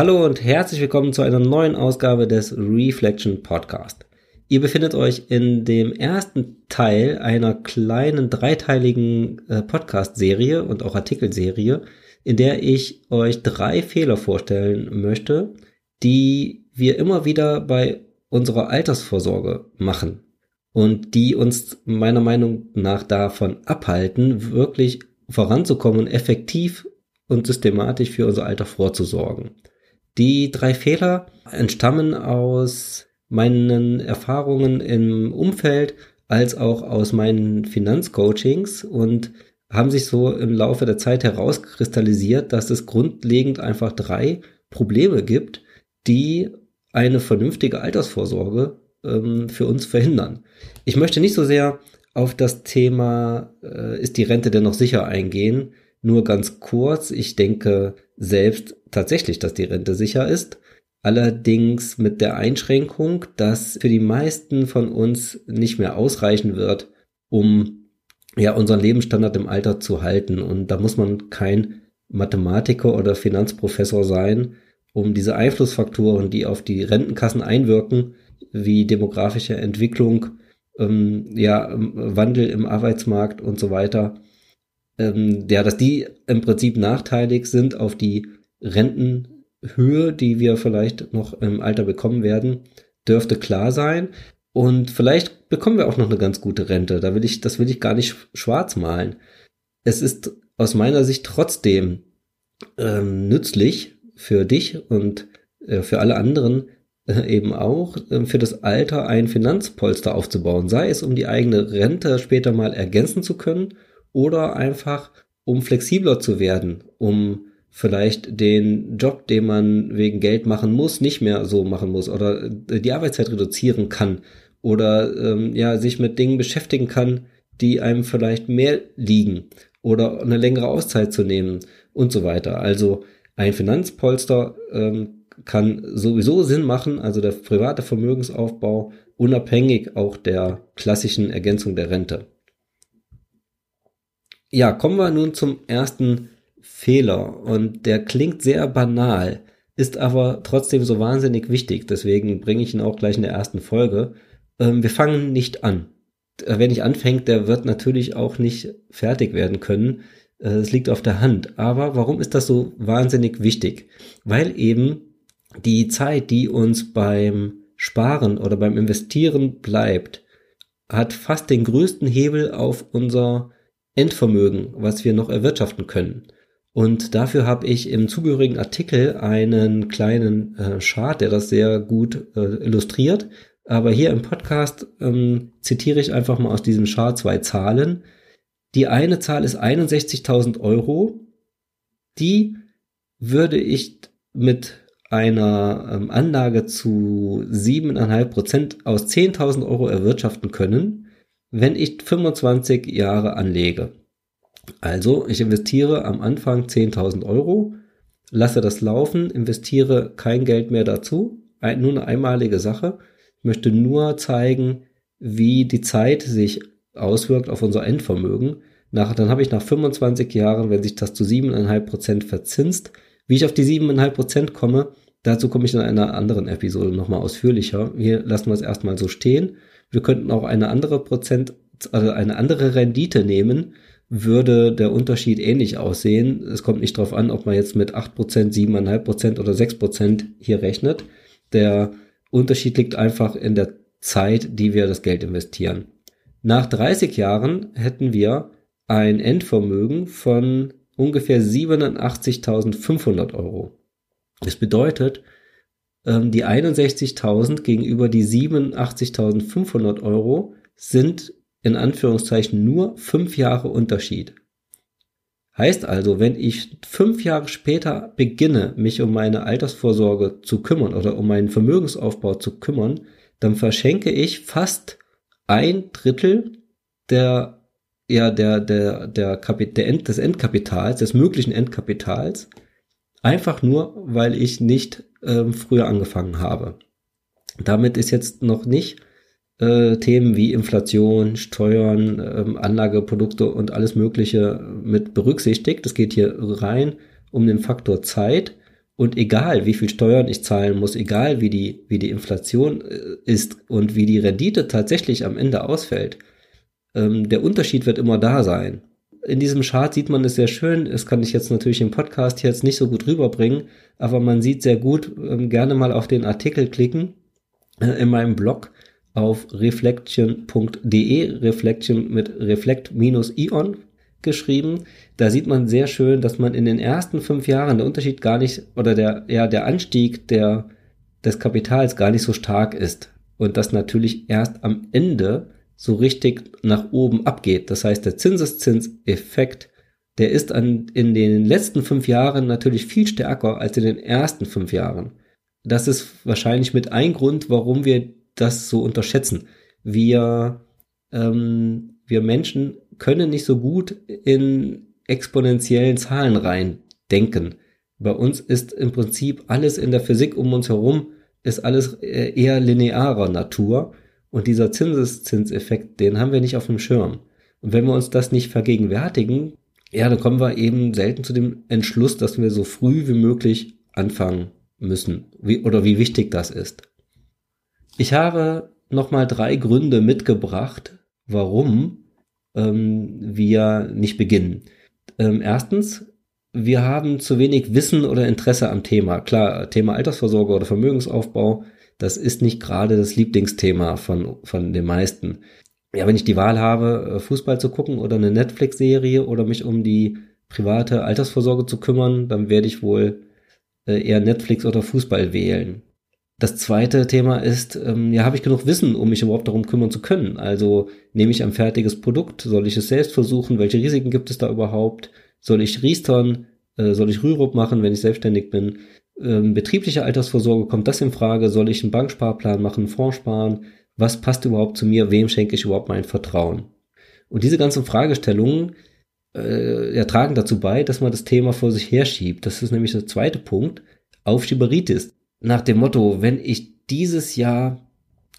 Hallo und herzlich willkommen zu einer neuen Ausgabe des Reflection Podcast. Ihr befindet euch in dem ersten Teil einer kleinen dreiteiligen äh, Podcast-Serie und auch Artikelserie, in der ich euch drei Fehler vorstellen möchte, die wir immer wieder bei unserer Altersvorsorge machen und die uns meiner Meinung nach davon abhalten, wirklich voranzukommen effektiv und systematisch für unser Alter vorzusorgen. Die drei Fehler entstammen aus meinen Erfahrungen im Umfeld als auch aus meinen Finanzcoachings und haben sich so im Laufe der Zeit herauskristallisiert, dass es grundlegend einfach drei Probleme gibt, die eine vernünftige Altersvorsorge ähm, für uns verhindern. Ich möchte nicht so sehr auf das Thema, äh, ist die Rente denn noch sicher eingehen, nur ganz kurz, ich denke selbst tatsächlich, dass die Rente sicher ist. Allerdings mit der Einschränkung, dass für die meisten von uns nicht mehr ausreichen wird, um ja unseren Lebensstandard im Alter zu halten. Und da muss man kein Mathematiker oder Finanzprofessor sein, um diese Einflussfaktoren, die auf die Rentenkassen einwirken, wie demografische Entwicklung, ähm, ja, Wandel im Arbeitsmarkt und so weiter, ähm, ja, dass die im Prinzip nachteilig sind auf die Rentenhöhe, die wir vielleicht noch im Alter bekommen werden, dürfte klar sein. Und vielleicht bekommen wir auch noch eine ganz gute Rente. Da will ich, das will ich gar nicht schwarz malen. Es ist aus meiner Sicht trotzdem ähm, nützlich für dich und äh, für alle anderen äh, eben auch äh, für das Alter ein Finanzpolster aufzubauen, sei es um die eigene Rente später mal ergänzen zu können oder einfach um flexibler zu werden, um vielleicht den Job, den man wegen Geld machen muss, nicht mehr so machen muss oder die Arbeitszeit reduzieren kann oder ähm, ja sich mit Dingen beschäftigen kann, die einem vielleicht mehr liegen oder eine längere Auszeit zu nehmen und so weiter. Also ein Finanzpolster ähm, kann sowieso Sinn machen, also der private Vermögensaufbau unabhängig auch der klassischen Ergänzung der Rente. Ja, kommen wir nun zum ersten Fehler und der klingt sehr banal, ist aber trotzdem so wahnsinnig wichtig, deswegen bringe ich ihn auch gleich in der ersten Folge. Ähm, wir fangen nicht an. Äh, wer nicht anfängt, der wird natürlich auch nicht fertig werden können. Äh, es liegt auf der Hand. Aber warum ist das so wahnsinnig wichtig? Weil eben die Zeit, die uns beim Sparen oder beim Investieren bleibt, hat fast den größten Hebel auf unser Endvermögen, was wir noch erwirtschaften können. Und dafür habe ich im zugehörigen Artikel einen kleinen äh, Chart, der das sehr gut äh, illustriert. Aber hier im Podcast ähm, zitiere ich einfach mal aus diesem Chart zwei Zahlen. Die eine Zahl ist 61.000 Euro. Die würde ich mit einer ähm, Anlage zu 7,5 Prozent aus 10.000 Euro erwirtschaften können wenn ich 25 Jahre anlege. Also ich investiere am Anfang 10.000 Euro, lasse das laufen, investiere kein Geld mehr dazu, nur eine einmalige Sache. Ich möchte nur zeigen, wie die Zeit sich auswirkt auf unser Endvermögen. Nach, dann habe ich nach 25 Jahren, wenn sich das zu 7,5 Prozent verzinst, wie ich auf die 7,5 Prozent komme, dazu komme ich in einer anderen Episode nochmal ausführlicher. Hier lassen wir es erstmal so stehen wir könnten auch eine andere Prozent, also eine andere Rendite nehmen, würde der Unterschied ähnlich aussehen. Es kommt nicht darauf an, ob man jetzt mit 8%, 7,5% oder 6% hier rechnet. Der Unterschied liegt einfach in der Zeit, die wir das Geld investieren. Nach 30 Jahren hätten wir ein Endvermögen von ungefähr 87.500 Euro. Das bedeutet, ähm, die 61.000 gegenüber die 87.500 Euro sind in Anführungszeichen nur fünf Jahre Unterschied. Heißt also, wenn ich fünf Jahre später beginne, mich um meine Altersvorsorge zu kümmern oder um meinen Vermögensaufbau zu kümmern, dann verschenke ich fast ein Drittel der ja der der der, Kapit der End, des Endkapitals des möglichen Endkapitals einfach nur weil ich nicht ähm, früher angefangen habe. Damit ist jetzt noch nicht äh, Themen wie Inflation, Steuern, ähm, Anlageprodukte und alles Mögliche mit berücksichtigt. Es geht hier rein um den Faktor Zeit Und egal, wie viel Steuern ich zahlen muss, egal wie die, wie die Inflation äh, ist und wie die Rendite tatsächlich am Ende ausfällt, ähm, der Unterschied wird immer da sein. In diesem Chart sieht man es sehr schön. Das kann ich jetzt natürlich im Podcast jetzt nicht so gut rüberbringen, aber man sieht sehr gut, ähm, gerne mal auf den Artikel klicken äh, in meinem Blog auf reflection.de, Reflection mit reflect-ion geschrieben. Da sieht man sehr schön, dass man in den ersten fünf Jahren der Unterschied gar nicht oder der, ja, der Anstieg der, des Kapitals gar nicht so stark ist. Und das natürlich erst am Ende so richtig nach oben abgeht. Das heißt, der Zinseszinseffekt, der ist an, in den letzten fünf Jahren natürlich viel stärker als in den ersten fünf Jahren. Das ist wahrscheinlich mit ein Grund, warum wir das so unterschätzen. Wir, ähm, wir Menschen können nicht so gut in exponentiellen Zahlen rein denken. Bei uns ist im Prinzip alles in der Physik um uns herum, ist alles äh, eher linearer Natur. Und dieser Zinseszinseffekt, den haben wir nicht auf dem Schirm. Und wenn wir uns das nicht vergegenwärtigen, ja, dann kommen wir eben selten zu dem Entschluss, dass wir so früh wie möglich anfangen müssen. Wie, oder wie wichtig das ist. Ich habe nochmal drei Gründe mitgebracht, warum ähm, wir nicht beginnen. Ähm, erstens, wir haben zu wenig Wissen oder Interesse am Thema. Klar, Thema Altersvorsorge oder Vermögensaufbau, das ist nicht gerade das Lieblingsthema von, von den meisten. Ja, wenn ich die Wahl habe, äh, Fußball zu gucken oder eine Netflix-Serie oder mich um die private Altersvorsorge zu kümmern, dann werde ich wohl äh, eher Netflix oder Fußball wählen. Das zweite Thema ist, ähm, ja, habe ich genug Wissen, um mich überhaupt darum kümmern zu können? Also nehme ich ein fertiges Produkt, soll ich es selbst versuchen? Welche Risiken gibt es da überhaupt? Soll ich Riestern? Äh, soll ich Rürup machen, wenn ich selbstständig bin? Ähm, betriebliche Altersvorsorge, kommt das in Frage? Soll ich einen Banksparplan machen, Fonds sparen? Was passt überhaupt zu mir? Wem schenke ich überhaupt mein Vertrauen? Und diese ganzen Fragestellungen äh, ja, tragen dazu bei, dass man das Thema vor sich herschiebt. Das ist nämlich der zweite Punkt. Aufschieberitis nach dem Motto, wenn ich dieses Jahr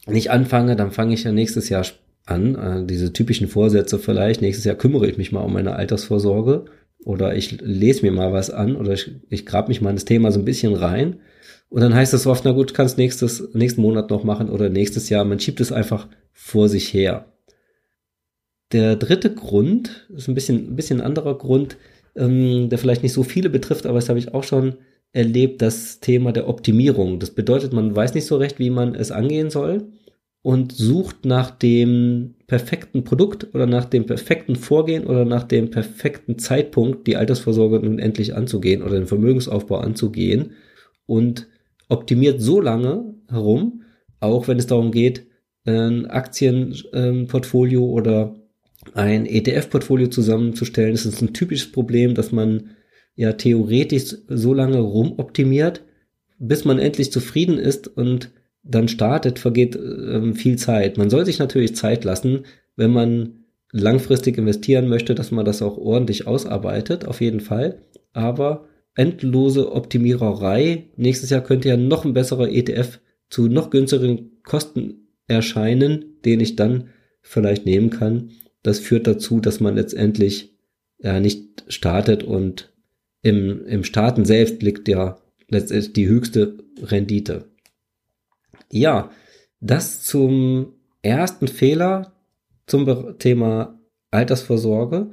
nicht anfange, dann fange ich ja nächstes Jahr an. Äh, diese typischen Vorsätze vielleicht. Nächstes Jahr kümmere ich mich mal um meine Altersvorsorge oder ich lese mir mal was an oder ich, ich grab mich mal in das Thema so ein bisschen rein. Und dann heißt das oft, na gut, kannst nächstes, nächsten Monat noch machen oder nächstes Jahr. Man schiebt es einfach vor sich her. Der dritte Grund ist ein bisschen, ein bisschen anderer Grund, ähm, der vielleicht nicht so viele betrifft, aber das habe ich auch schon erlebt das Thema der Optimierung. Das bedeutet, man weiß nicht so recht, wie man es angehen soll und sucht nach dem perfekten Produkt oder nach dem perfekten Vorgehen oder nach dem perfekten Zeitpunkt, die Altersvorsorge nun endlich anzugehen oder den Vermögensaufbau anzugehen und optimiert so lange herum, auch wenn es darum geht, ein Aktienportfolio oder ein ETF-Portfolio zusammenzustellen. Das ist ein typisches Problem, dass man ja theoretisch so lange rumoptimiert, bis man endlich zufrieden ist und dann startet, vergeht ähm, viel Zeit. Man soll sich natürlich Zeit lassen, wenn man langfristig investieren möchte, dass man das auch ordentlich ausarbeitet, auf jeden Fall. Aber endlose Optimiererei. Nächstes Jahr könnte ja noch ein besserer ETF zu noch günstigeren Kosten erscheinen, den ich dann vielleicht nehmen kann. Das führt dazu, dass man letztendlich ja nicht startet und im, im Staaten selbst liegt ja letztendlich die höchste Rendite. Ja, das zum ersten Fehler zum Thema Altersvorsorge.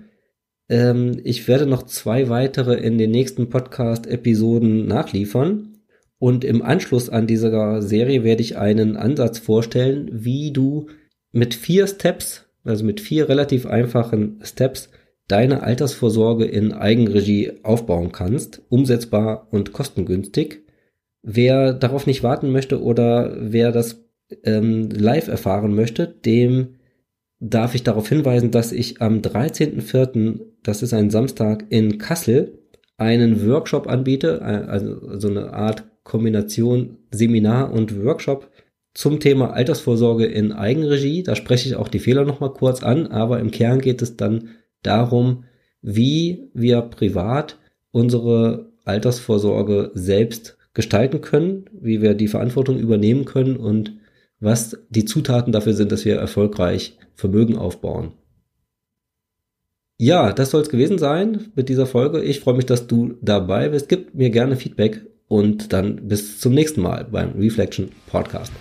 Ähm, ich werde noch zwei weitere in den nächsten Podcast-Episoden nachliefern. Und im Anschluss an dieser Serie werde ich einen Ansatz vorstellen, wie du mit vier Steps, also mit vier relativ einfachen Steps, deine Altersvorsorge in Eigenregie aufbauen kannst, umsetzbar und kostengünstig. Wer darauf nicht warten möchte oder wer das ähm, live erfahren möchte, dem darf ich darauf hinweisen, dass ich am 13.04., das ist ein Samstag in Kassel, einen Workshop anbiete, äh, also so eine Art Kombination Seminar und Workshop zum Thema Altersvorsorge in Eigenregie. Da spreche ich auch die Fehler nochmal kurz an, aber im Kern geht es dann darum, wie wir privat unsere Altersvorsorge selbst gestalten können, wie wir die Verantwortung übernehmen können und was die Zutaten dafür sind, dass wir erfolgreich Vermögen aufbauen. Ja, das soll es gewesen sein mit dieser Folge. Ich freue mich, dass du dabei bist. Gib mir gerne Feedback und dann bis zum nächsten Mal beim Reflection Podcast.